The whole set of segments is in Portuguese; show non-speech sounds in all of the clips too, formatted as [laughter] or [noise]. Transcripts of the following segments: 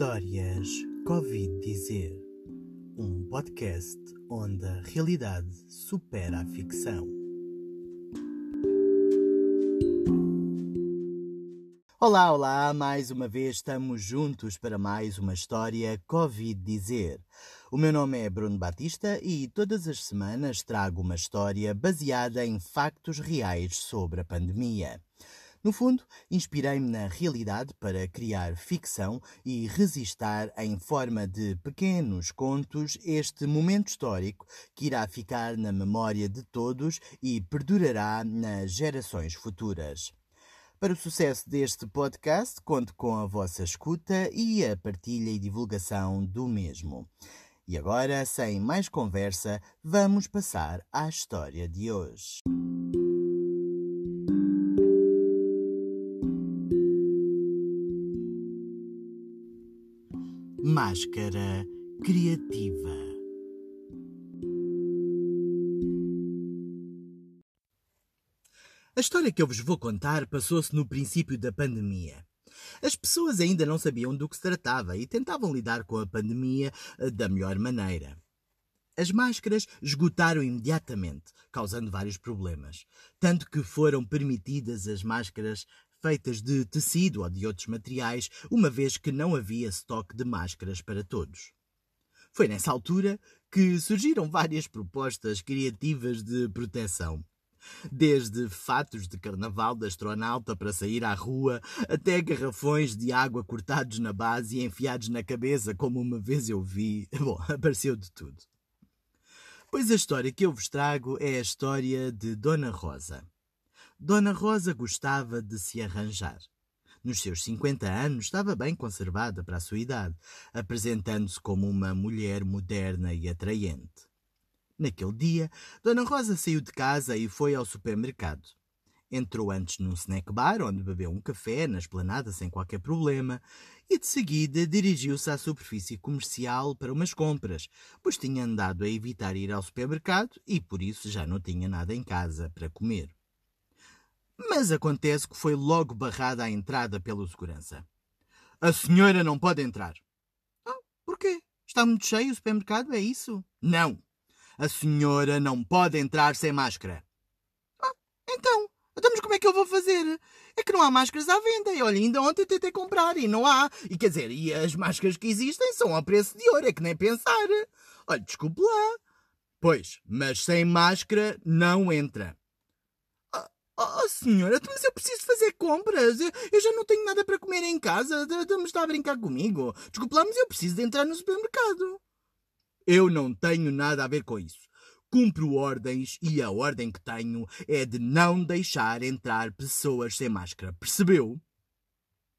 Histórias Covid Dizer um podcast onde a realidade supera a ficção. Olá, olá! Mais uma vez estamos juntos para mais uma história Covid Dizer. O meu nome é Bruno Batista e todas as semanas trago uma história baseada em factos reais sobre a pandemia. No fundo, inspirei-me na realidade para criar ficção e resistar em forma de pequenos contos este momento histórico que irá ficar na memória de todos e perdurará nas gerações futuras. Para o sucesso deste podcast, conto com a vossa escuta e a partilha e divulgação do mesmo. E agora, sem mais conversa, vamos passar à história de hoje. Máscara Criativa. A história que eu vos vou contar passou-se no princípio da pandemia. As pessoas ainda não sabiam do que se tratava e tentavam lidar com a pandemia eh, da melhor maneira. As máscaras esgotaram imediatamente, causando vários problemas. Tanto que foram permitidas as máscaras feitas de tecido ou de outros materiais, uma vez que não havia estoque de máscaras para todos. Foi nessa altura que surgiram várias propostas criativas de proteção. Desde fatos de carnaval da astronauta para sair à rua, até garrafões de água cortados na base e enfiados na cabeça, como uma vez eu vi. [laughs] Bom, apareceu de tudo. Pois a história que eu vos trago é a história de Dona Rosa. Dona Rosa gostava de se arranjar. Nos seus 50 anos estava bem conservada para a sua idade, apresentando-se como uma mulher moderna e atraente. Naquele dia, Dona Rosa saiu de casa e foi ao supermercado. Entrou antes num snack bar, onde bebeu um café na esplanada sem qualquer problema, e de seguida dirigiu-se à superfície comercial para umas compras, pois tinha andado a evitar ir ao supermercado e por isso já não tinha nada em casa para comer. Mas acontece que foi logo barrada à entrada pelo segurança. A senhora não pode entrar. Ah, porquê? Está muito cheio o supermercado, é isso? Não. A senhora não pode entrar sem máscara. Ah, então. Então, mas como é que eu vou fazer? É que não há máscaras à venda. E olha, ainda ontem tentei comprar e não há. E quer dizer, e as máscaras que existem são a preço de ouro, é que nem pensar. Olha, desculpe lá. Pois, mas sem máscara não entra. Oh, senhora, mas eu preciso fazer compras. Eu, eu, já não tenho nada para comer em casa. Me está a brincar comigo. Desculpe lá, mas eu preciso de entrar no supermercado. Eu não tenho nada a ver com isso. Cumpro ordens e a ordem que tenho é de não deixar entrar pessoas sem máscara. Percebeu?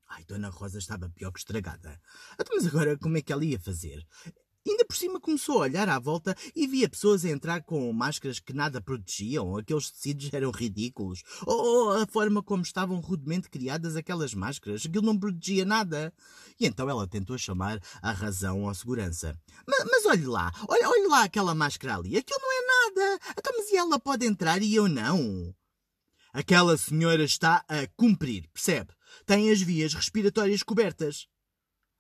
Ai, Dona Rosa estava pior que estragada. Então, mas agora como é que ela ia fazer? Por cima começou a olhar à volta e via pessoas a entrar com máscaras que nada protegiam, aqueles tecidos eram ridículos, ou a forma como estavam rudemente criadas aquelas máscaras, aquilo não protegia nada. E então ela tentou chamar a razão à segurança. Mas, mas olhe lá, olhe, olhe lá aquela máscara ali, aquilo não é nada. Então, mas e ela pode entrar e eu não? Aquela senhora está a cumprir, percebe? Tem as vias respiratórias cobertas.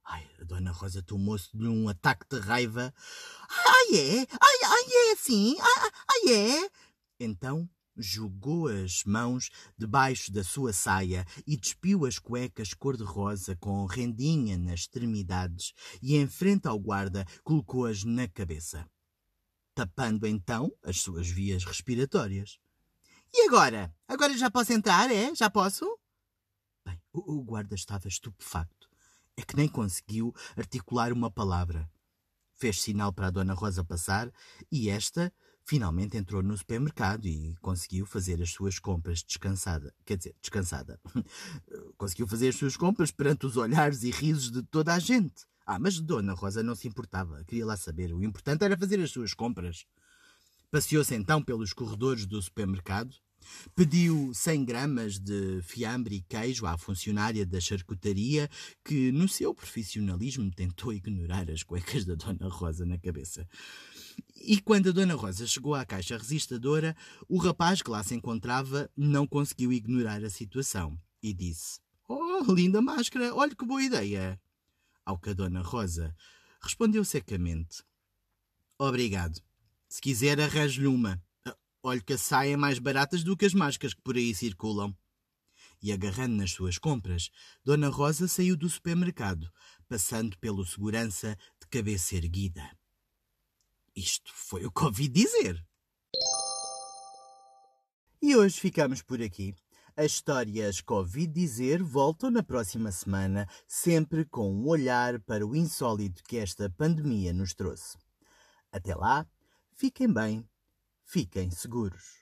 Ai, a Dona Rosa tomou-se de um ataque de raiva. Ai, é? Ai, ai, é assim? Ai, ai, é? Então jogou as mãos debaixo da sua saia e despiu as cuecas cor-de-rosa com rendinha nas extremidades e, em frente ao guarda, colocou-as na cabeça, tapando então as suas vias respiratórias. E agora? Agora já posso entrar, é? Já posso? Bem, o guarda estava estupefacto é que nem conseguiu articular uma palavra. Fez sinal para a Dona Rosa passar e esta finalmente entrou no supermercado e conseguiu fazer as suas compras descansada. Quer dizer, descansada. [laughs] conseguiu fazer as suas compras perante os olhares e risos de toda a gente. Ah, mas Dona Rosa não se importava, queria lá saber. O importante era fazer as suas compras. Passeou-se então pelos corredores do supermercado Pediu 100 gramas de fiambre e queijo à funcionária da charcutaria, que, no seu profissionalismo, tentou ignorar as cuecas da Dona Rosa na cabeça. E quando a Dona Rosa chegou à caixa resistadora, o rapaz que lá se encontrava não conseguiu ignorar a situação e disse: Oh, linda máscara, olha que boa ideia! Ao que a Dona Rosa respondeu secamente: Obrigado. Se quiser, arranjo-lhe uma. Olhe que saem mais baratas do que as máscaras que por aí circulam. E agarrando nas suas compras, Dona Rosa saiu do supermercado, passando pelo segurança de cabeça erguida. Isto foi o que ouvi dizer. E hoje ficamos por aqui. As histórias que ouvi dizer voltam na próxima semana, sempre com um olhar para o insólito que esta pandemia nos trouxe. Até lá, fiquem bem, fiquem seguros.